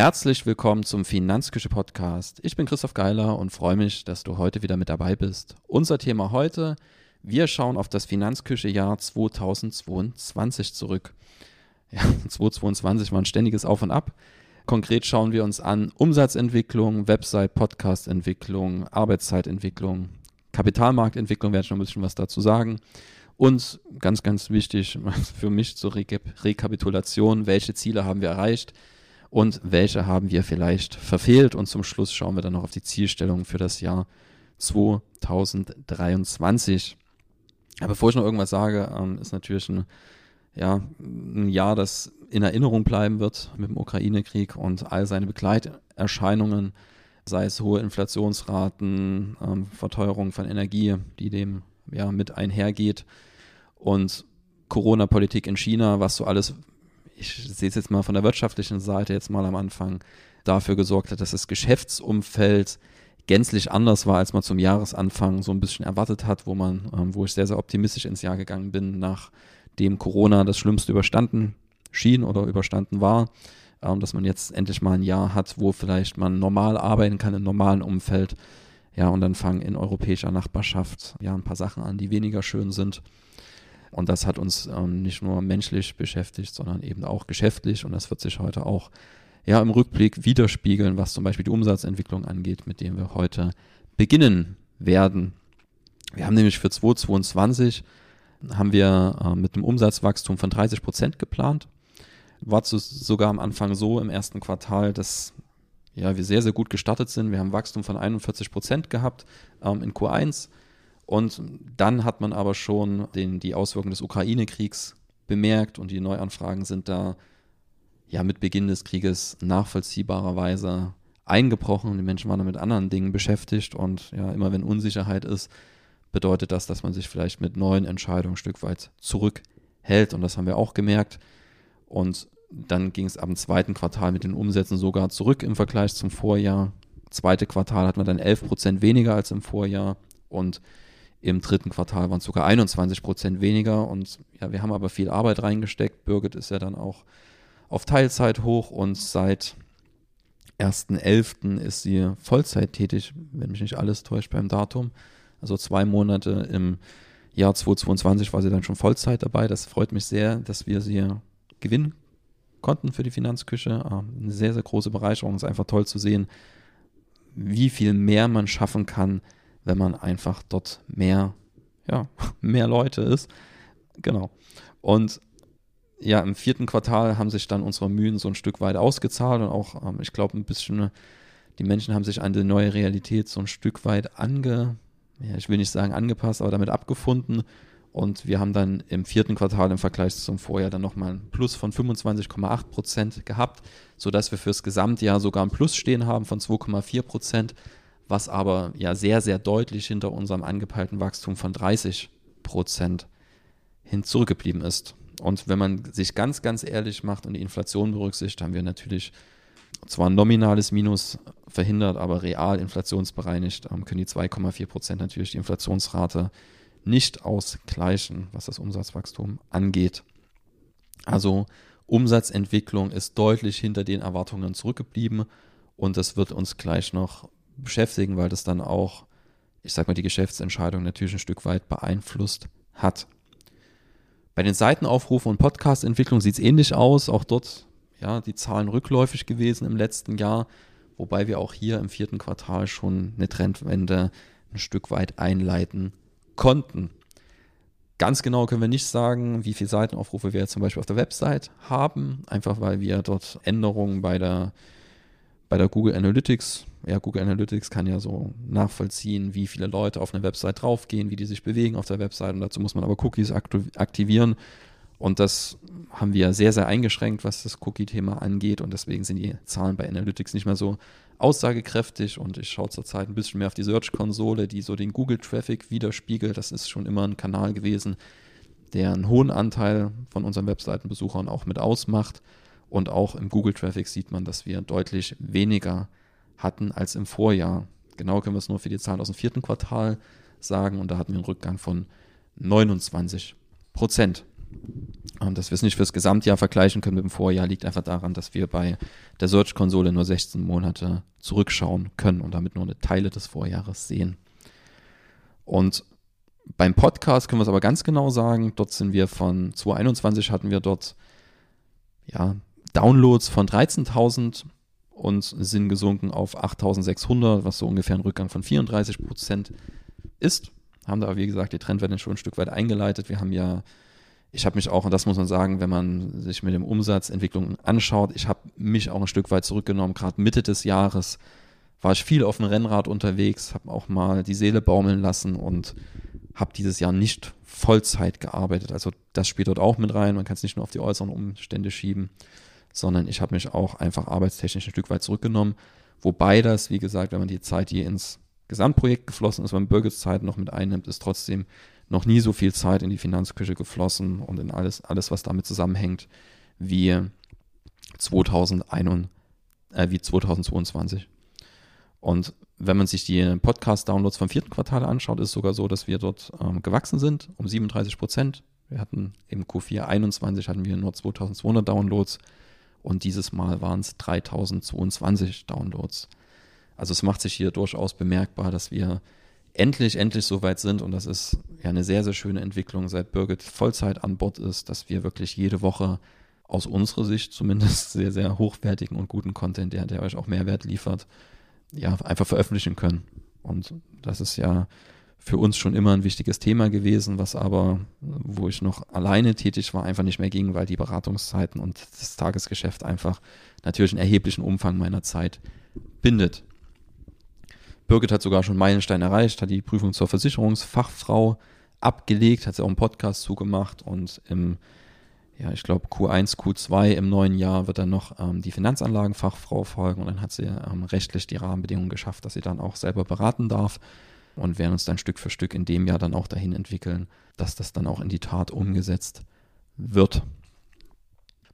Herzlich willkommen zum Finanzküche Podcast. Ich bin Christoph Geiler und freue mich, dass du heute wieder mit dabei bist. Unser Thema heute, wir schauen auf das Finanzküche Jahr 2022 zurück. Ja, 2022 war ein ständiges Auf und Ab. Konkret schauen wir uns an Umsatzentwicklung, Website, Podcast-Entwicklung, Arbeitszeitentwicklung, Kapitalmarktentwicklung, werde ich noch ein bisschen was dazu sagen. Und ganz, ganz wichtig für mich zur Rekapitulation, welche Ziele haben wir erreicht? Und welche haben wir vielleicht verfehlt. Und zum Schluss schauen wir dann noch auf die Zielstellung für das Jahr 2023. Aber bevor ich noch irgendwas sage, ähm, ist natürlich ein, ja, ein Jahr, das in Erinnerung bleiben wird mit dem Ukraine-Krieg und all seine Begleiterscheinungen, sei es hohe Inflationsraten, ähm, Verteuerung von Energie, die dem ja mit einhergeht und Corona-Politik in China, was so alles ich sehe es jetzt mal von der wirtschaftlichen Seite jetzt mal am Anfang, dafür gesorgt hat, dass das Geschäftsumfeld gänzlich anders war, als man zum Jahresanfang so ein bisschen erwartet hat, wo man, ähm, wo ich sehr, sehr optimistisch ins Jahr gegangen bin, nachdem Corona das Schlimmste überstanden schien oder überstanden war, ähm, dass man jetzt endlich mal ein Jahr hat, wo vielleicht man normal arbeiten kann im normalen Umfeld. Ja, und dann fangen in europäischer Nachbarschaft ja ein paar Sachen an, die weniger schön sind. Und das hat uns ähm, nicht nur menschlich beschäftigt, sondern eben auch geschäftlich. Und das wird sich heute auch ja, im Rückblick widerspiegeln, was zum Beispiel die Umsatzentwicklung angeht, mit dem wir heute beginnen werden. Wir haben nämlich für 2022 haben wir äh, mit einem Umsatzwachstum von 30 Prozent geplant. War zu, sogar am Anfang so im ersten Quartal, dass ja, wir sehr, sehr gut gestartet sind. Wir haben Wachstum von 41 Prozent gehabt ähm, in Q1 und dann hat man aber schon den, die Auswirkungen des Ukraine-Kriegs bemerkt und die Neuanfragen sind da ja mit Beginn des Krieges nachvollziehbarerweise eingebrochen. Die Menschen waren mit anderen Dingen beschäftigt und ja, immer wenn Unsicherheit ist, bedeutet das, dass man sich vielleicht mit neuen Entscheidungen ein Stück weit zurückhält und das haben wir auch gemerkt. Und dann ging es dem zweiten Quartal mit den Umsätzen sogar zurück im Vergleich zum Vorjahr. Zweite Quartal hat man dann 11 Prozent weniger als im Vorjahr und im dritten Quartal waren es sogar 21 Prozent weniger. Und ja, wir haben aber viel Arbeit reingesteckt. Birgit ist ja dann auch auf Teilzeit hoch und seit 1.11. ist sie Vollzeit tätig, wenn mich nicht alles täuscht beim Datum. Also zwei Monate im Jahr 2022 war sie dann schon Vollzeit dabei. Das freut mich sehr, dass wir sie gewinnen konnten für die Finanzküche. Ähm, eine sehr, sehr große Bereicherung. Es ist einfach toll zu sehen, wie viel mehr man schaffen kann, wenn man einfach dort mehr, ja, mehr Leute ist. Genau. Und ja, im vierten Quartal haben sich dann unsere Mühen so ein Stück weit ausgezahlt und auch, ähm, ich glaube, ein bisschen, die Menschen haben sich an die neue Realität so ein Stück weit ange, ja, ich will nicht sagen angepasst, aber damit abgefunden. Und wir haben dann im vierten Quartal im Vergleich zum Vorjahr dann nochmal ein Plus von 25,8 Prozent gehabt, sodass wir fürs Gesamtjahr sogar ein Plus stehen haben von 2,4 Prozent was aber ja sehr, sehr deutlich hinter unserem angepeilten Wachstum von 30 Prozent hin zurückgeblieben ist. Und wenn man sich ganz, ganz ehrlich macht und die Inflation berücksichtigt, haben wir natürlich zwar ein nominales Minus verhindert, aber real inflationsbereinigt ähm, können die 2,4 Prozent natürlich die Inflationsrate nicht ausgleichen, was das Umsatzwachstum angeht. Also Umsatzentwicklung ist deutlich hinter den Erwartungen zurückgeblieben und das wird uns gleich noch beschäftigen, weil das dann auch, ich sag mal, die Geschäftsentscheidung natürlich ein Stück weit beeinflusst hat. Bei den Seitenaufrufen und Podcast-Entwicklung sieht es ähnlich aus. Auch dort, ja, die Zahlen rückläufig gewesen im letzten Jahr, wobei wir auch hier im vierten Quartal schon eine Trendwende ein Stück weit einleiten konnten. Ganz genau können wir nicht sagen, wie viele Seitenaufrufe wir zum Beispiel auf der Website haben, einfach weil wir dort Änderungen bei der, bei der Google Analytics ja, Google Analytics kann ja so nachvollziehen, wie viele Leute auf eine Website draufgehen, wie die sich bewegen auf der Website und dazu muss man aber Cookies aktivieren und das haben wir sehr, sehr eingeschränkt, was das Cookie-Thema angeht und deswegen sind die Zahlen bei Analytics nicht mehr so aussagekräftig und ich schaue zurzeit ein bisschen mehr auf die Search-Konsole, die so den Google-Traffic widerspiegelt. Das ist schon immer ein Kanal gewesen, der einen hohen Anteil von unseren Webseitenbesuchern auch mit ausmacht. Und auch im Google-Traffic sieht man, dass wir deutlich weniger hatten als im Vorjahr. Genau können wir es nur für die Zahlen aus dem vierten Quartal sagen und da hatten wir einen Rückgang von 29 Prozent. Ähm, dass wir es nicht fürs Gesamtjahr vergleichen können mit dem Vorjahr, liegt einfach daran, dass wir bei der Search-Konsole nur 16 Monate zurückschauen können und damit nur eine Teile des Vorjahres sehen. Und beim Podcast können wir es aber ganz genau sagen, dort sind wir von 2021 hatten wir dort ja, Downloads von 13.000 und sind gesunken auf 8.600, was so ungefähr ein Rückgang von 34 Prozent ist. Haben da, wie gesagt, die Trendwende schon ein Stück weit eingeleitet. Wir haben ja ich habe mich auch, und das muss man sagen, wenn man sich mit dem Umsatzentwicklung anschaut, ich habe mich auch ein Stück weit zurückgenommen. Gerade Mitte des Jahres war ich viel auf dem Rennrad unterwegs, habe auch mal die Seele baumeln lassen und habe dieses Jahr nicht Vollzeit gearbeitet. Also das spielt dort auch mit rein. Man kann es nicht nur auf die äußeren Umstände schieben, sondern ich habe mich auch einfach arbeitstechnisch ein Stück weit zurückgenommen. Wobei das, wie gesagt, wenn man die Zeit, die ins Gesamtprojekt geflossen ist, wenn man Birgits Zeit noch mit einnimmt, ist trotzdem noch nie so viel Zeit in die Finanzküche geflossen und in alles, alles was damit zusammenhängt, wie, 2021, äh, wie 2022. Und wenn man sich die Podcast-Downloads vom vierten Quartal anschaut, ist es sogar so, dass wir dort ähm, gewachsen sind um 37 Prozent. Wir hatten im Q4 21 hatten wir nur 2200 Downloads und dieses Mal waren es 3022 Downloads. Also es macht sich hier durchaus bemerkbar, dass wir endlich, endlich so weit sind und das ist ja eine sehr, sehr schöne Entwicklung, seit Birgit Vollzeit an Bord ist, dass wir wirklich jede Woche aus unserer Sicht zumindest sehr, sehr hochwertigen und guten Content, der, der euch auch Mehrwert liefert, ja, einfach veröffentlichen können. Und das ist ja für uns schon immer ein wichtiges Thema gewesen, was aber, wo ich noch alleine tätig war, einfach nicht mehr ging, weil die Beratungszeiten und das Tagesgeschäft einfach natürlich einen erheblichen Umfang meiner Zeit bindet. Birgit hat sogar schon Meilenstein erreicht, hat die Prüfung zur Versicherungsfachfrau abgelegt, hat sie auch einen Podcast zugemacht und im, ja, ich glaube Q1, Q2 im neuen Jahr wird dann noch ähm, die Finanzanlagenfachfrau folgen und dann hat sie ähm, rechtlich die Rahmenbedingungen geschafft, dass sie dann auch selber beraten darf und werden uns dann Stück für Stück in dem Jahr dann auch dahin entwickeln, dass das dann auch in die Tat umgesetzt wird.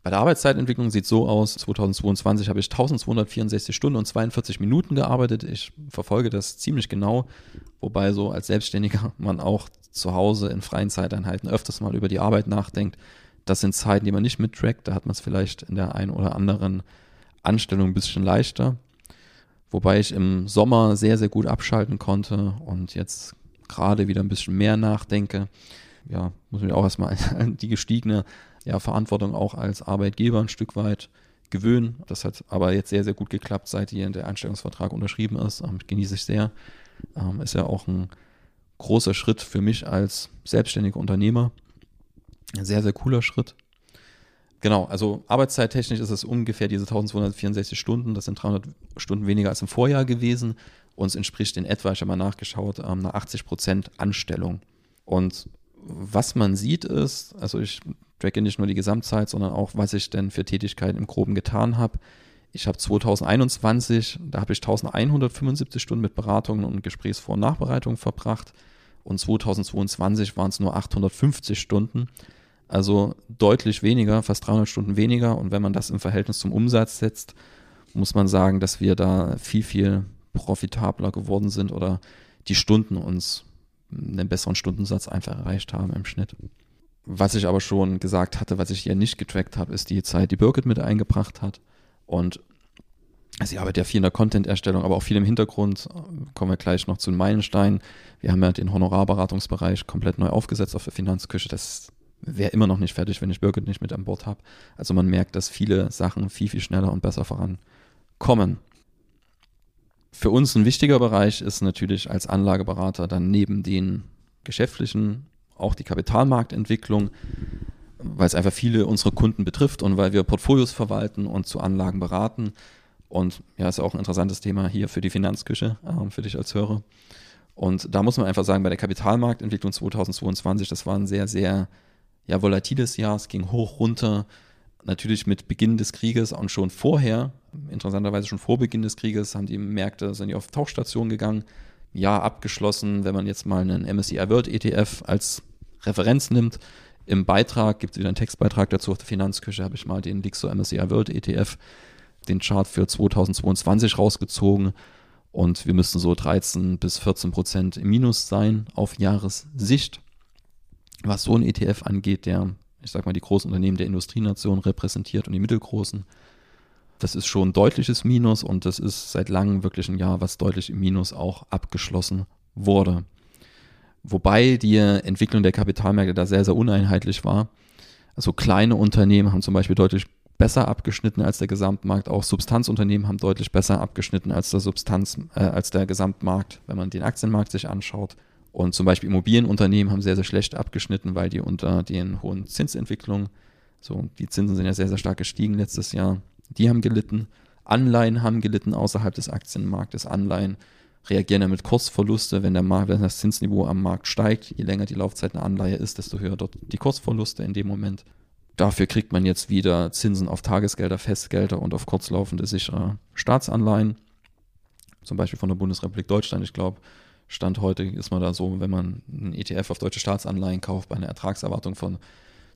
Bei der Arbeitszeitentwicklung sieht es so aus, 2022 habe ich 1264 Stunden und 42 Minuten gearbeitet. Ich verfolge das ziemlich genau, wobei so als Selbstständiger man auch zu Hause in freien Zeiteinheiten öfters mal über die Arbeit nachdenkt. Das sind Zeiten, die man nicht mittrackt, da hat man es vielleicht in der einen oder anderen Anstellung ein bisschen leichter. Wobei ich im Sommer sehr, sehr gut abschalten konnte und jetzt gerade wieder ein bisschen mehr nachdenke. Ja, muss mich auch erstmal an die gestiegene ja, Verantwortung auch als Arbeitgeber ein Stück weit gewöhnen. Das hat aber jetzt sehr, sehr gut geklappt, seit hier der Einstellungsvertrag unterschrieben ist. Ähm, genieße ich sehr. Ähm, ist ja auch ein großer Schritt für mich als selbstständiger Unternehmer. Ein sehr, sehr cooler Schritt. Genau, also arbeitszeittechnisch ist es ungefähr diese 1264 Stunden. Das sind 300 Stunden weniger als im Vorjahr gewesen. Uns entspricht in etwa, ich habe mal nachgeschaut, ähm, einer 80 Prozent Anstellung. Und was man sieht ist, also ich tracke nicht nur die Gesamtzeit, sondern auch, was ich denn für Tätigkeiten im Groben getan habe. Ich habe 2021, da habe ich 1175 Stunden mit Beratungen und Gesprächsvor- und Nachbereitungen verbracht und 2022 waren es nur 850 Stunden. Also deutlich weniger, fast 300 Stunden weniger. Und wenn man das im Verhältnis zum Umsatz setzt, muss man sagen, dass wir da viel, viel profitabler geworden sind oder die Stunden uns einen besseren Stundensatz einfach erreicht haben im Schnitt. Was ich aber schon gesagt hatte, was ich hier nicht getrackt habe, ist die Zeit, die Birgit mit eingebracht hat. Und sie arbeitet ja viel in der Content-Erstellung, aber auch viel im Hintergrund. Kommen wir gleich noch zu den Meilensteinen. Wir haben ja den Honorarberatungsbereich komplett neu aufgesetzt auf der Finanzküche. Das wäre immer noch nicht fertig, wenn ich Birgit nicht mit an Bord habe. Also man merkt, dass viele Sachen viel, viel schneller und besser vorankommen. Für uns ein wichtiger Bereich ist natürlich als Anlageberater dann neben den geschäftlichen auch die Kapitalmarktentwicklung, weil es einfach viele unserer Kunden betrifft und weil wir Portfolios verwalten und zu Anlagen beraten. Und ja, ist auch ein interessantes Thema hier für die Finanzküche, äh, für dich als Hörer. Und da muss man einfach sagen, bei der Kapitalmarktentwicklung 2022, das war ein sehr, sehr ja, volatiles Jahr. Es ging hoch, runter. Natürlich mit Beginn des Krieges und schon vorher, interessanterweise schon vor Beginn des Krieges, haben die Märkte, sind die auf Tauchstationen gegangen. Jahr abgeschlossen, wenn man jetzt mal einen MSCI World ETF als Referenz nimmt. Im Beitrag gibt es wieder einen Textbeitrag dazu auf der Finanzküche, habe ich mal den Lixo MSCI World ETF, den Chart für 2022 rausgezogen. Und wir müssten so 13 bis 14 Prozent im Minus sein auf Jahressicht. Was so ein ETF angeht, der ich sag mal, die großen Unternehmen der Industrienation repräsentiert und die mittelgroßen. Das ist schon ein deutliches Minus und das ist seit langem wirklich ein Jahr, was deutlich im Minus auch abgeschlossen wurde. Wobei die Entwicklung der Kapitalmärkte da sehr, sehr uneinheitlich war. Also kleine Unternehmen haben zum Beispiel deutlich besser abgeschnitten als der Gesamtmarkt. Auch Substanzunternehmen haben deutlich besser abgeschnitten als der Substanz, äh, als der Gesamtmarkt, wenn man den Aktienmarkt sich anschaut. Und zum Beispiel Immobilienunternehmen haben sehr, sehr schlecht abgeschnitten, weil die unter den hohen Zinsentwicklungen, so die Zinsen sind ja sehr, sehr stark gestiegen letztes Jahr, die haben gelitten. Anleihen haben gelitten außerhalb des Aktienmarktes. Anleihen reagieren ja mit Kursverluste, wenn, der Markt, wenn das Zinsniveau am Markt steigt. Je länger die Laufzeit einer Anleihe ist, desto höher dort die Kursverluste in dem Moment. Dafür kriegt man jetzt wieder Zinsen auf Tagesgelder, Festgelder und auf kurzlaufende sichere Staatsanleihen. Zum Beispiel von der Bundesrepublik Deutschland. Ich glaube, Stand heute ist man da so, wenn man einen ETF auf deutsche Staatsanleihen kauft, bei einer Ertragserwartung von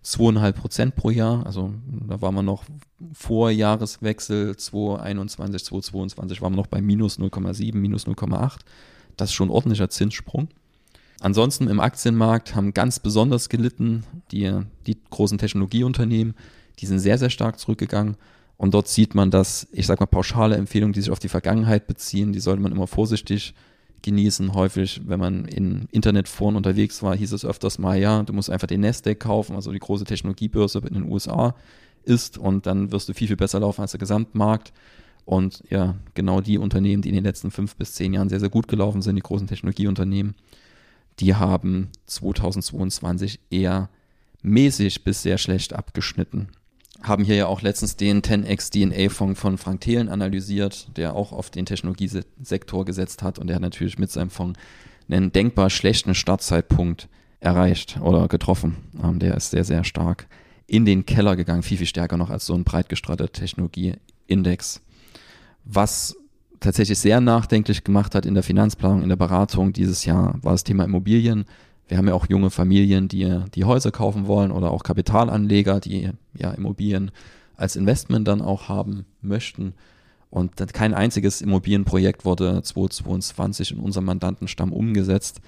zweieinhalb Prozent pro Jahr. Also da war man noch vor Jahreswechsel 2021, 2022 war man noch bei minus 0,7, minus 0,8. Das ist schon ein ordentlicher Zinssprung. Ansonsten im Aktienmarkt haben ganz besonders gelitten die, die großen Technologieunternehmen. Die sind sehr, sehr stark zurückgegangen. Und dort sieht man, dass, ich sage mal, pauschale Empfehlungen, die sich auf die Vergangenheit beziehen, die sollte man immer vorsichtig genießen. Häufig, wenn man in Internetforen unterwegs war, hieß es öfters mal, ja, du musst einfach den Nasdaq kaufen, also die große Technologiebörse in den USA ist und dann wirst du viel, viel besser laufen als der Gesamtmarkt. Und ja, genau die Unternehmen, die in den letzten fünf bis zehn Jahren sehr, sehr gut gelaufen sind, die großen Technologieunternehmen, die haben 2022 eher mäßig bis sehr schlecht abgeschnitten. Haben hier ja auch letztens den 10x DNA-Fonds von Frank Thelen analysiert, der auch auf den Technologiesektor gesetzt hat und der hat natürlich mit seinem Fonds einen denkbar schlechten Startzeitpunkt erreicht oder getroffen. Ähm, der ist sehr, sehr stark in den Keller gegangen, viel, viel stärker noch als so ein breit gestreuter Technologieindex. Was tatsächlich sehr nachdenklich gemacht hat in der Finanzplanung, in der Beratung dieses Jahr, war das Thema Immobilien. Wir haben ja auch junge Familien, die die Häuser kaufen wollen oder auch Kapitalanleger, die ja Immobilien als Investment dann auch haben möchten. Und kein einziges Immobilienprojekt wurde 2022 in unserem Mandantenstamm umgesetzt,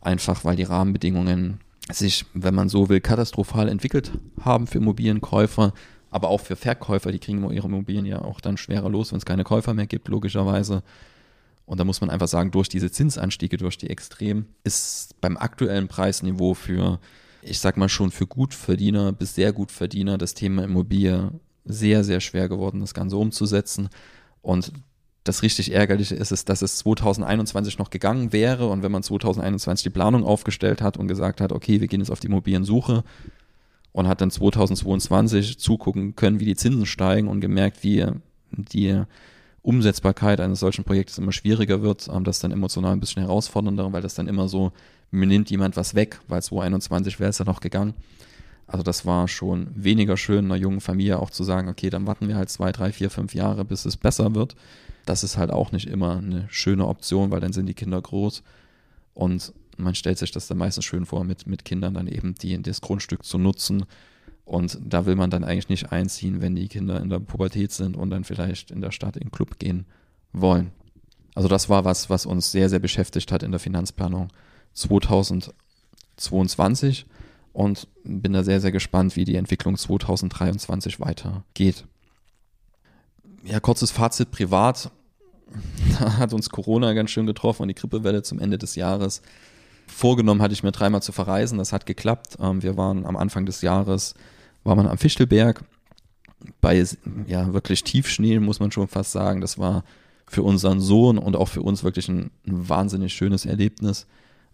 einfach weil die Rahmenbedingungen sich, wenn man so will, katastrophal entwickelt haben für Immobilienkäufer aber auch für Verkäufer, die kriegen ihre Immobilien ja auch dann schwerer los, wenn es keine Käufer mehr gibt, logischerweise. Und da muss man einfach sagen, durch diese Zinsanstiege, durch die Extrem, ist beim aktuellen Preisniveau für, ich sag mal schon, für Gutverdiener bis sehr Gutverdiener das Thema Immobilie sehr, sehr schwer geworden, das Ganze umzusetzen. Und das richtig Ärgerliche ist, ist, dass es 2021 noch gegangen wäre und wenn man 2021 die Planung aufgestellt hat und gesagt hat, okay, wir gehen jetzt auf die Immobiliensuche, und hat dann 2022 zugucken können, wie die Zinsen steigen und gemerkt, wie die Umsetzbarkeit eines solchen Projektes immer schwieriger wird, ähm, das dann emotional ein bisschen herausfordernder, weil das dann immer so, mir nimmt jemand was weg, weil 2021 wäre es ja noch gegangen. Also das war schon weniger schön, einer jungen Familie auch zu sagen, okay, dann warten wir halt zwei, drei, vier, fünf Jahre, bis es besser wird. Das ist halt auch nicht immer eine schöne Option, weil dann sind die Kinder groß. Und man stellt sich das dann meistens schön vor, mit, mit Kindern dann eben die, das Grundstück zu nutzen. Und da will man dann eigentlich nicht einziehen, wenn die Kinder in der Pubertät sind und dann vielleicht in der Stadt in den Club gehen wollen. Also das war was, was uns sehr, sehr beschäftigt hat in der Finanzplanung 2022 und bin da sehr, sehr gespannt, wie die Entwicklung 2023 weitergeht. Ja, kurzes Fazit privat. Da hat uns Corona ganz schön getroffen und die Grippewelle zum Ende des Jahres. Vorgenommen hatte ich mir dreimal zu verreisen, das hat geklappt. Ähm, wir waren am Anfang des Jahres, war man am Fichtelberg bei ja wirklich Tiefschnee, muss man schon fast sagen. Das war für unseren Sohn und auch für uns wirklich ein, ein wahnsinnig schönes Erlebnis.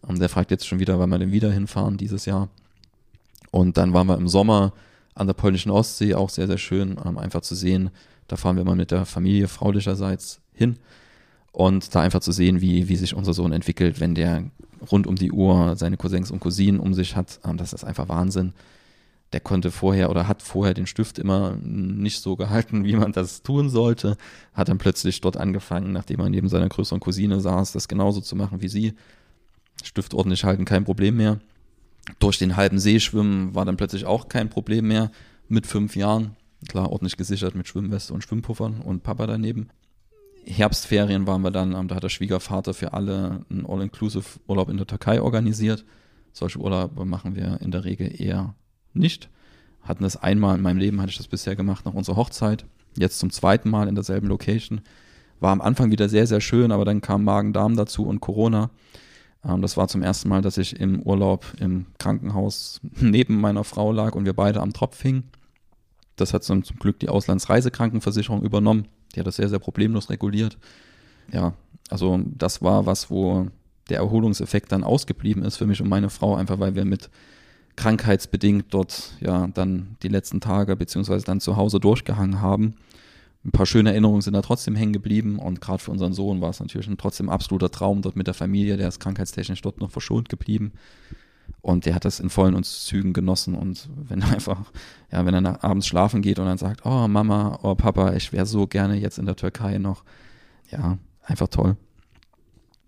Ähm, der fragt jetzt schon wieder, wann wir denn wieder hinfahren dieses Jahr. Und dann waren wir im Sommer an der polnischen Ostsee, auch sehr, sehr schön, ähm, einfach zu sehen. Da fahren wir mal mit der Familie fraulicherseits hin und da einfach zu sehen, wie, wie sich unser Sohn entwickelt, wenn der rund um die Uhr seine Cousins und Cousinen um sich hat. Ähm, das ist einfach Wahnsinn. Der konnte vorher oder hat vorher den Stift immer nicht so gehalten, wie man das tun sollte. Hat dann plötzlich dort angefangen, nachdem er neben seiner größeren Cousine saß, das genauso zu machen wie sie. Stift ordentlich halten, kein Problem mehr. Durch den halben See schwimmen war dann plötzlich auch kein Problem mehr mit fünf Jahren. Klar, ordentlich gesichert mit Schwimmweste und Schwimmpuffern und Papa daneben. Herbstferien waren wir dann, da hat der Schwiegervater für alle einen All-Inclusive-Urlaub in der Türkei organisiert. Solche Urlaube machen wir in der Regel eher nicht. hatten das einmal in meinem Leben, hatte ich das bisher gemacht, nach unserer Hochzeit. Jetzt zum zweiten Mal in derselben Location. War am Anfang wieder sehr, sehr schön, aber dann kam Magen-Darm dazu und Corona. Ähm, das war zum ersten Mal, dass ich im Urlaub im Krankenhaus neben meiner Frau lag und wir beide am Tropf hingen. Das hat zum, zum Glück die Auslandsreisekrankenversicherung übernommen. Die hat das sehr, sehr problemlos reguliert. Ja, also das war was, wo der Erholungseffekt dann ausgeblieben ist für mich und meine Frau, einfach weil wir mit krankheitsbedingt dort ja dann die letzten Tage beziehungsweise dann zu Hause durchgehangen haben. Ein paar schöne Erinnerungen sind da trotzdem hängen geblieben und gerade für unseren Sohn war es natürlich ein trotzdem absoluter Traum dort mit der Familie, der ist krankheitstechnisch dort noch verschont geblieben. Und der hat das in vollen Zügen genossen. Und wenn er einfach, ja, wenn er abends schlafen geht und dann sagt, oh Mama, oh Papa, ich wäre so gerne jetzt in der Türkei noch, ja, einfach toll.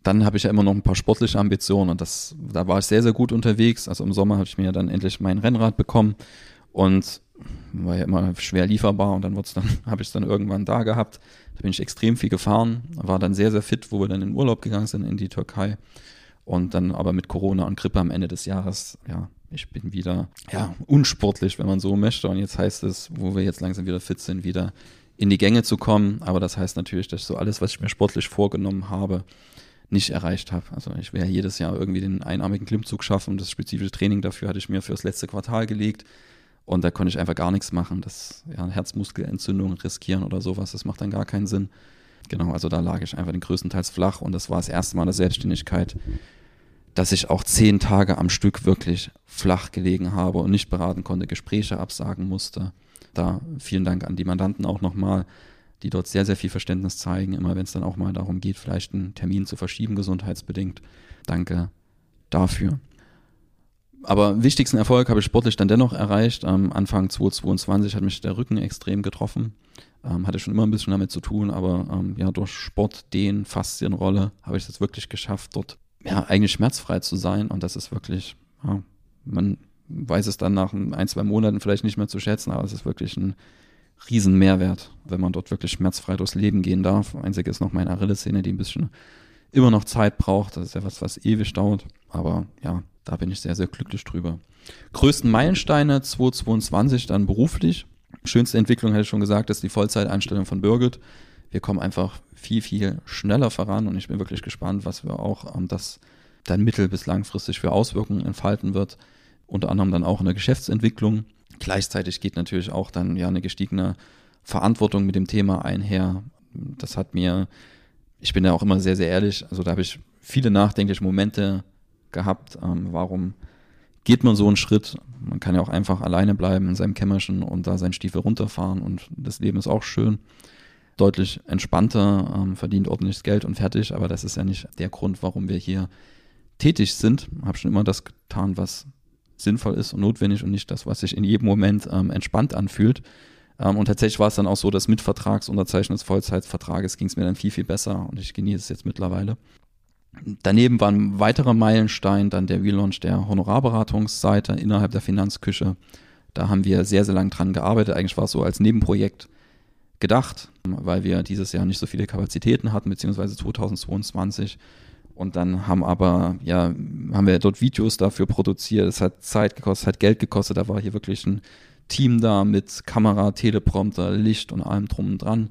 Dann habe ich ja immer noch ein paar sportliche Ambitionen und das, da war ich sehr, sehr gut unterwegs. Also im Sommer habe ich mir dann endlich mein Rennrad bekommen und war ja immer schwer lieferbar und dann dann, habe ich es dann irgendwann da gehabt. Da bin ich extrem viel gefahren, war dann sehr, sehr fit, wo wir dann in Urlaub gegangen sind in die Türkei. Und dann aber mit Corona und Grippe am Ende des Jahres, ja, ich bin wieder, ja, unsportlich, wenn man so möchte. Und jetzt heißt es, wo wir jetzt langsam wieder fit sind, wieder in die Gänge zu kommen. Aber das heißt natürlich, dass so alles, was ich mir sportlich vorgenommen habe, nicht erreicht habe. Also ich ja jedes Jahr irgendwie den einarmigen Klimmzug schaffen und das spezifische Training dafür hatte ich mir für das letzte Quartal gelegt. Und da konnte ich einfach gar nichts machen. Das ja, Herzmuskelentzündung riskieren oder sowas, das macht dann gar keinen Sinn. Genau, also da lag ich einfach den größtenteils flach und das war das erste Mal in der Selbstständigkeit, dass ich auch zehn Tage am Stück wirklich flach gelegen habe und nicht beraten konnte, Gespräche absagen musste. Da vielen Dank an die Mandanten auch nochmal, die dort sehr, sehr viel Verständnis zeigen, immer wenn es dann auch mal darum geht, vielleicht einen Termin zu verschieben, gesundheitsbedingt. Danke dafür. Aber wichtigsten Erfolg habe ich sportlich dann dennoch erreicht. Am Anfang 2022 hat mich der Rücken extrem getroffen. Ähm, hatte schon immer ein bisschen damit zu tun, aber ähm, ja, durch Sport, den Faszienrolle habe ich es wirklich geschafft, dort ja, eigentlich schmerzfrei zu sein. Und das ist wirklich, ja, man weiß es dann nach ein, zwei Monaten vielleicht nicht mehr zu schätzen, aber es ist wirklich ein riesen Mehrwert, wenn man dort wirklich schmerzfrei durchs Leben gehen darf. Einzig ist noch meine Achillessehne, die ein bisschen immer noch Zeit braucht. Das ist ja was, was ewig dauert. Aber ja, da bin ich sehr, sehr glücklich drüber. Größten Meilensteine 2022 dann beruflich. Schönste Entwicklung, hätte ich schon gesagt, ist die Vollzeiteinstellung von Birgit wir kommen einfach viel, viel schneller voran und ich bin wirklich gespannt, was wir auch ähm, das dann mittel- bis langfristig für Auswirkungen entfalten wird. Unter anderem dann auch in der Geschäftsentwicklung. Gleichzeitig geht natürlich auch dann ja eine gestiegene Verantwortung mit dem Thema einher. Das hat mir, ich bin ja auch immer sehr, sehr ehrlich, also da habe ich viele nachdenkliche Momente gehabt. Ähm, warum geht man so einen Schritt? Man kann ja auch einfach alleine bleiben in seinem Kämmerchen und da seinen Stiefel runterfahren und das Leben ist auch schön deutlich entspannter, ähm, verdient ordentliches Geld und fertig, aber das ist ja nicht der Grund, warum wir hier tätig sind. Habe schon immer das getan, was sinnvoll ist und notwendig und nicht das, was sich in jedem Moment ähm, entspannt anfühlt. Ähm, und tatsächlich war es dann auch so, dass mit Vertragsunterzeichnung des Vollzeitvertrages ging es mir dann viel, viel besser und ich genieße es jetzt mittlerweile. Daneben war ein weiterer Meilenstein dann der Relaunch der Honorarberatungsseite innerhalb der Finanzküche. Da haben wir sehr, sehr lange dran gearbeitet. Eigentlich war es so als Nebenprojekt gedacht, weil wir dieses Jahr nicht so viele Kapazitäten hatten, beziehungsweise 2022. Und dann haben aber, ja, haben wir dort Videos dafür produziert. Es hat Zeit gekostet, hat Geld gekostet. Da war hier wirklich ein Team da mit Kamera, Teleprompter, Licht und allem drum und dran.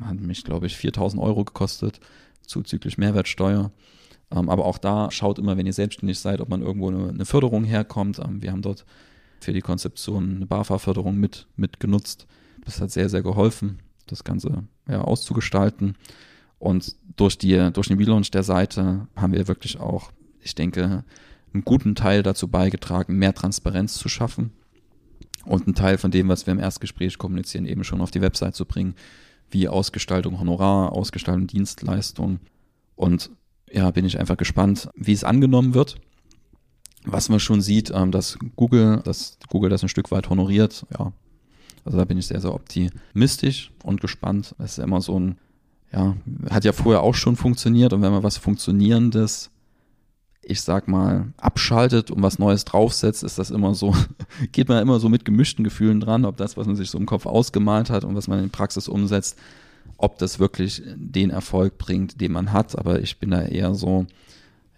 Hat mich, glaube ich, 4000 Euro gekostet, zuzüglich Mehrwertsteuer. Ähm, aber auch da schaut immer, wenn ihr selbstständig seid, ob man irgendwo eine, Förderung herkommt. Ähm, wir haben dort für die Konzeption eine BAFA-Förderung mit, mit genutzt. Das hat sehr, sehr geholfen, das Ganze ja, auszugestalten. Und durch, die, durch den Relaunch der Seite haben wir wirklich auch, ich denke, einen guten Teil dazu beigetragen, mehr Transparenz zu schaffen und einen Teil von dem, was wir im Erstgespräch kommunizieren, eben schon auf die Website zu bringen, wie Ausgestaltung Honorar, Ausgestaltung Dienstleistung. Und ja, bin ich einfach gespannt, wie es angenommen wird. Was man schon sieht, ähm, dass Google, dass Google das ein Stück weit honoriert, ja, also da bin ich sehr, sehr optimistisch und gespannt. Das ist immer so ein, ja, hat ja vorher auch schon funktioniert und wenn man was Funktionierendes, ich sag mal, abschaltet und was Neues draufsetzt, ist das immer so, geht man immer so mit gemischten Gefühlen dran, ob das, was man sich so im Kopf ausgemalt hat und was man in Praxis umsetzt, ob das wirklich den Erfolg bringt, den man hat. Aber ich bin da eher so,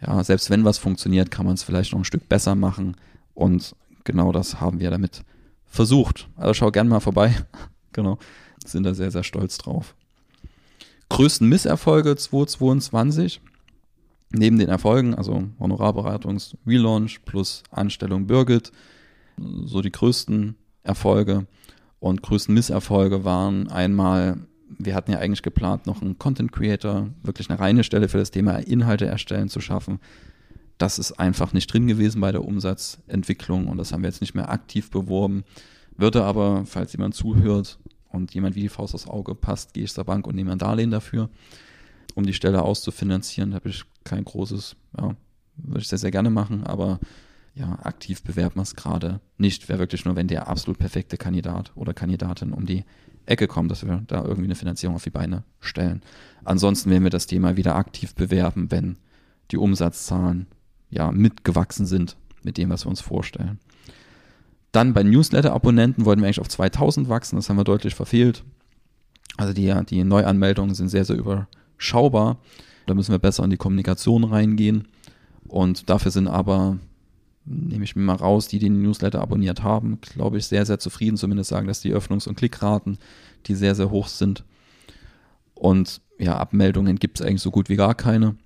ja, selbst wenn was funktioniert, kann man es vielleicht noch ein Stück besser machen. Und genau das haben wir damit versucht. Also schau gern mal vorbei. genau. Sind da sehr, sehr stolz drauf. Größten Misserfolge 2022. Neben den Erfolgen, also Honorarberatungs Relaunch plus Anstellung Birgit, so die größten Erfolge und größten Misserfolge waren einmal, wir hatten ja eigentlich geplant, noch einen Content Creator, wirklich eine reine Stelle für das Thema Inhalte erstellen zu schaffen. Das ist einfach nicht drin gewesen bei der Umsatzentwicklung und das haben wir jetzt nicht mehr aktiv beworben. Würde aber, falls jemand zuhört und jemand wie die Faust aufs Auge passt, gehe ich zur Bank und nehme ein Darlehen dafür, um die Stelle auszufinanzieren. Da habe ich kein großes, ja, würde ich sehr, sehr gerne machen, aber ja, aktiv bewerben wir es gerade nicht. Wäre wirklich nur, wenn der absolut perfekte Kandidat oder Kandidatin um die Ecke kommt, dass wir da irgendwie eine Finanzierung auf die Beine stellen. Ansonsten werden wir das Thema wieder aktiv bewerben, wenn die Umsatzzahlen ja mitgewachsen sind mit dem, was wir uns vorstellen. Dann bei Newsletter-Abonnenten wollten wir eigentlich auf 2000 wachsen, das haben wir deutlich verfehlt. Also die, die Neuanmeldungen sind sehr, sehr überschaubar. Da müssen wir besser in die Kommunikation reingehen. Und dafür sind aber, nehme ich mir mal raus, die, die den Newsletter abonniert haben, glaube ich, sehr, sehr zufrieden. Zumindest sagen, dass die Öffnungs- und Klickraten, die sehr, sehr hoch sind. Und ja, Abmeldungen gibt es eigentlich so gut wie gar keine.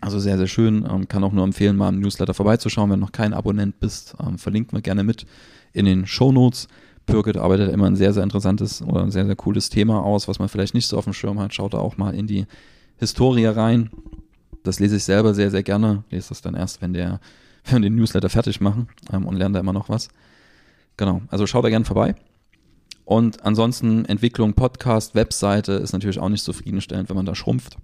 Also sehr, sehr schön. Ähm, kann auch nur empfehlen, mal im Newsletter vorbeizuschauen, wenn du noch kein Abonnent bist. Ähm, verlinkt mir gerne mit in den Show Notes. Birgit arbeitet immer ein sehr, sehr interessantes oder ein sehr, sehr cooles Thema aus, was man vielleicht nicht so auf dem Schirm hat. Schaut da auch mal in die Historie rein. Das lese ich selber sehr, sehr gerne. Lese das dann erst, wenn, der, wenn wir den Newsletter fertig machen ähm, und lerne da immer noch was. Genau, also schaut da gerne vorbei. Und ansonsten Entwicklung, Podcast, Webseite ist natürlich auch nicht zufriedenstellend, wenn man da schrumpft.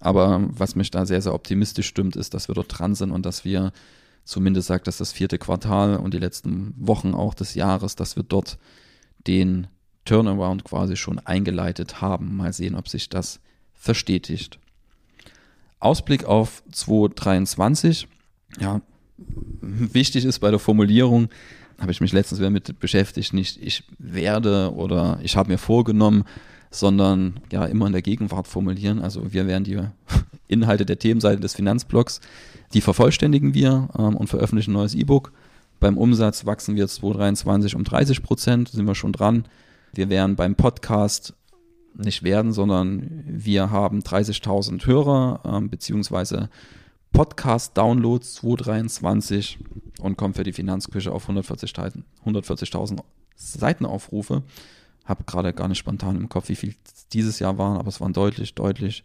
Aber was mich da sehr, sehr optimistisch stimmt, ist, dass wir dort dran sind und dass wir zumindest sagt, dass das vierte Quartal und die letzten Wochen auch des Jahres, dass wir dort den Turnaround quasi schon eingeleitet haben. Mal sehen, ob sich das verstetigt. Ausblick auf 2023. Ja, wichtig ist bei der Formulierung, habe ich mich letztens wieder mit beschäftigt, nicht ich werde oder ich habe mir vorgenommen, sondern ja immer in der Gegenwart formulieren. Also wir werden die Inhalte der Themenseite des Finanzblocks, die vervollständigen wir ähm, und veröffentlichen ein neues E-Book. Beim Umsatz wachsen wir 2023 um 30 Prozent, sind wir schon dran. Wir werden beim Podcast nicht werden, sondern wir haben 30.000 Hörer ähm, beziehungsweise Podcast-Downloads 2023 und kommen für die Finanzküche auf 140.000 140 Seitenaufrufe habe gerade gar nicht spontan im Kopf, wie viel dieses Jahr waren, aber es waren deutlich, deutlich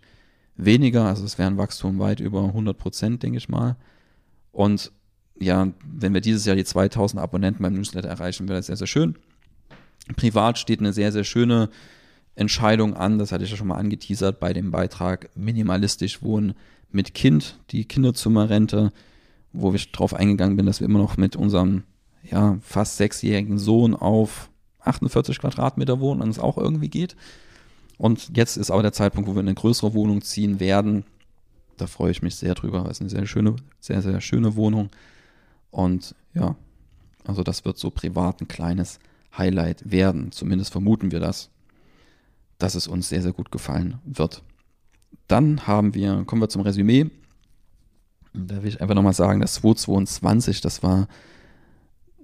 weniger. Also es wäre ein Wachstum weit über 100 Prozent, denke ich mal. Und ja, wenn wir dieses Jahr die 2000 Abonnenten beim Newsletter erreichen, wäre das sehr, sehr schön. Privat steht eine sehr, sehr schöne Entscheidung an, das hatte ich ja schon mal angeteasert bei dem Beitrag Minimalistisch Wohnen mit Kind, die Kinderzimmerrente, wo ich darauf eingegangen bin, dass wir immer noch mit unserem ja, fast sechsjährigen Sohn auf 48 Quadratmeter wohnen und es auch irgendwie geht. Und jetzt ist aber der Zeitpunkt, wo wir in eine größere Wohnung ziehen werden. Da freue ich mich sehr drüber, es eine sehr schöne, sehr, sehr schöne Wohnung. Und ja, also das wird so privat ein kleines Highlight werden. Zumindest vermuten wir das, dass es uns sehr, sehr gut gefallen wird. Dann haben wir, kommen wir zum Resümee. Da will ich einfach nochmal sagen, das 2022, das war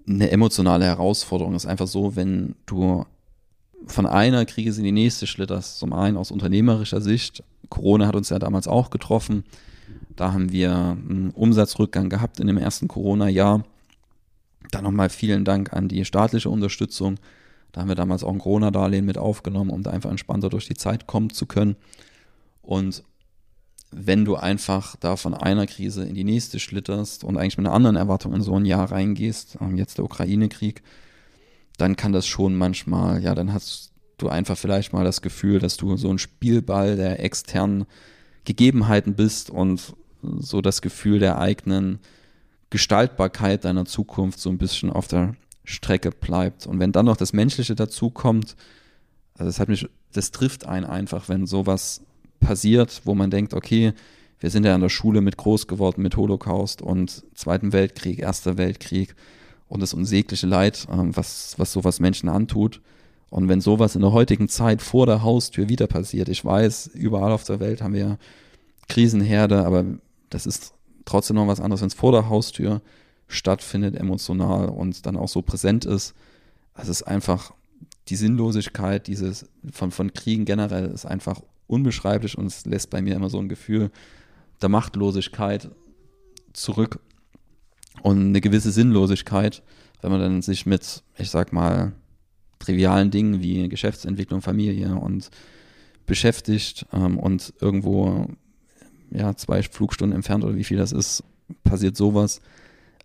eine emotionale Herausforderung. Es ist einfach so, wenn du von einer Krise in die nächste schlitterst, zum einen aus unternehmerischer Sicht. Corona hat uns ja damals auch getroffen. Da haben wir einen Umsatzrückgang gehabt in dem ersten Corona-Jahr. Dann nochmal vielen Dank an die staatliche Unterstützung. Da haben wir damals auch ein Corona-Darlehen mit aufgenommen, um da einfach entspannter durch die Zeit kommen zu können. Und wenn du einfach da von einer Krise in die nächste schlitterst und eigentlich mit einer anderen Erwartung in so ein Jahr reingehst, ähm, jetzt der Ukraine-Krieg, dann kann das schon manchmal, ja, dann hast du einfach vielleicht mal das Gefühl, dass du so ein Spielball der externen Gegebenheiten bist und so das Gefühl der eigenen Gestaltbarkeit deiner Zukunft so ein bisschen auf der Strecke bleibt. Und wenn dann noch das Menschliche dazukommt, also das hat mich, das trifft einen einfach, wenn sowas passiert, wo man denkt, okay, wir sind ja an der Schule mit groß geworden mit Holocaust und Zweiten Weltkrieg, Erster Weltkrieg und das unsägliche Leid, ähm, was, was sowas Menschen antut. Und wenn sowas in der heutigen Zeit vor der Haustür wieder passiert, ich weiß, überall auf der Welt haben wir Krisenherde, aber das ist trotzdem noch was anderes, wenn es vor der Haustür stattfindet, emotional und dann auch so präsent ist, Es ist einfach die Sinnlosigkeit dieses von, von Kriegen generell ist einfach unbeschreiblich und es lässt bei mir immer so ein Gefühl der Machtlosigkeit zurück und eine gewisse Sinnlosigkeit, wenn man dann sich mit, ich sag mal, trivialen Dingen wie Geschäftsentwicklung, Familie und beschäftigt ähm, und irgendwo ja zwei Flugstunden entfernt oder wie viel das ist, passiert sowas.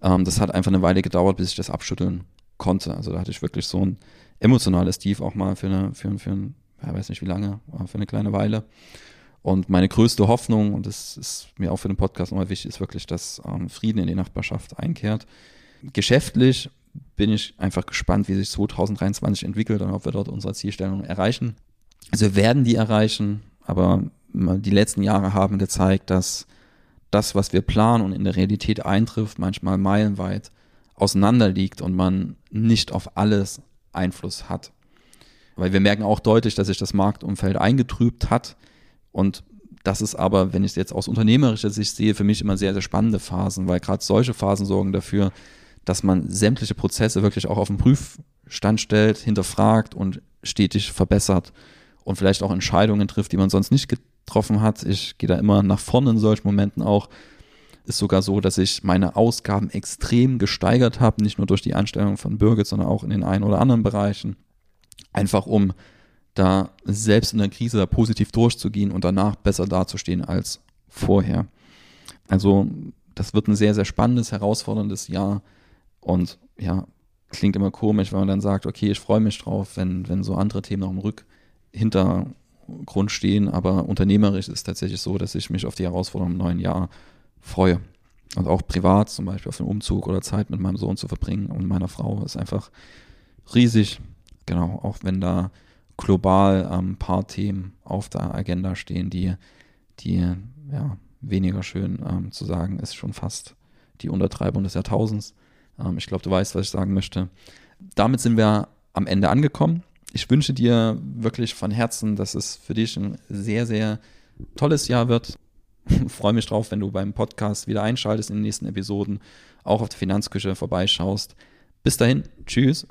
Ähm, das hat einfach eine Weile gedauert, bis ich das abschütteln konnte. Also da hatte ich wirklich so ein emotionales Tief auch mal für eine, für, für ein, ja, weiß nicht wie lange, für eine kleine Weile. Und meine größte Hoffnung, und das ist mir auch für den Podcast nochmal wichtig, ist wirklich, dass ähm, Frieden in die Nachbarschaft einkehrt. Geschäftlich bin ich einfach gespannt, wie sich 2023 entwickelt und ob wir dort unsere Zielstellung erreichen. Also wir werden die erreichen, aber die letzten Jahre haben gezeigt, dass das, was wir planen und in der Realität eintrifft, manchmal meilenweit auseinander liegt und man nicht auf alles Einfluss hat. Weil wir merken auch deutlich, dass sich das Marktumfeld eingetrübt hat und das ist aber, wenn ich es jetzt aus unternehmerischer Sicht sehe, für mich immer sehr, sehr spannende Phasen, weil gerade solche Phasen sorgen dafür, dass man sämtliche Prozesse wirklich auch auf den Prüfstand stellt, hinterfragt und stetig verbessert und vielleicht auch Entscheidungen trifft, die man sonst nicht getroffen hat. Ich gehe da immer nach vorne in solchen Momenten auch. Ist sogar so, dass ich meine Ausgaben extrem gesteigert habe, nicht nur durch die Anstellung von Birgit, sondern auch in den einen oder anderen Bereichen. Einfach um da selbst in der Krise da positiv durchzugehen und danach besser dazustehen als vorher. Also das wird ein sehr, sehr spannendes, herausforderndes Jahr. Und ja, klingt immer komisch, wenn man dann sagt, okay, ich freue mich drauf, wenn, wenn so andere Themen noch im Rückhintergrund stehen. Aber unternehmerisch ist es tatsächlich so, dass ich mich auf die Herausforderung im neuen Jahr freue. Und auch privat, zum Beispiel auf den Umzug oder Zeit mit meinem Sohn zu verbringen und meiner Frau, ist einfach riesig. Genau, auch wenn da global ein ähm, paar Themen auf der Agenda stehen, die, die ja, weniger schön ähm, zu sagen, ist schon fast die Untertreibung des Jahrtausends. Ähm, ich glaube, du weißt, was ich sagen möchte. Damit sind wir am Ende angekommen. Ich wünsche dir wirklich von Herzen, dass es für dich ein sehr, sehr tolles Jahr wird. freue mich drauf, wenn du beim Podcast wieder einschaltest in den nächsten Episoden, auch auf der Finanzküche vorbeischaust. Bis dahin, tschüss.